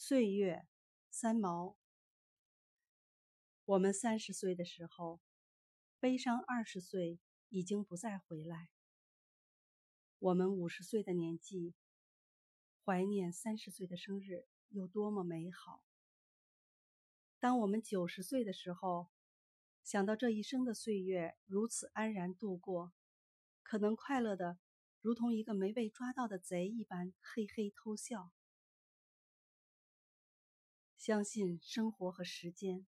岁月，三毛。我们三十岁的时候，悲伤二十岁已经不再回来；我们五十岁的年纪，怀念三十岁的生日有多么美好。当我们九十岁的时候，想到这一生的岁月如此安然度过，可能快乐的如同一个没被抓到的贼一般，嘿嘿偷笑。相信生活和时间，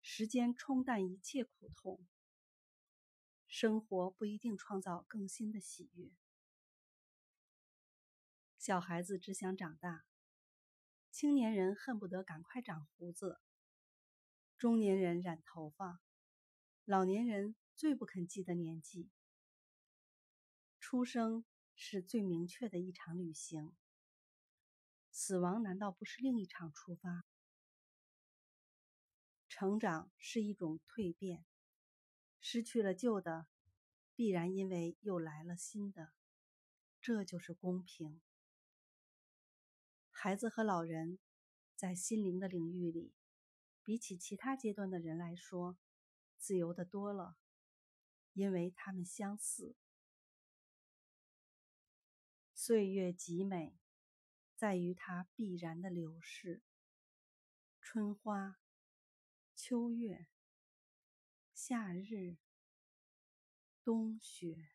时间冲淡一切苦痛。生活不一定创造更新的喜悦。小孩子只想长大，青年人恨不得赶快长胡子，中年人染头发，老年人最不肯记得年纪。出生是最明确的一场旅行。死亡难道不是另一场出发？成长是一种蜕变，失去了旧的，必然因为又来了新的，这就是公平。孩子和老人在心灵的领域里，比起其他阶段的人来说，自由的多了，因为他们相似。岁月极美。在于它必然的流逝。春花、秋月、夏日、冬雪。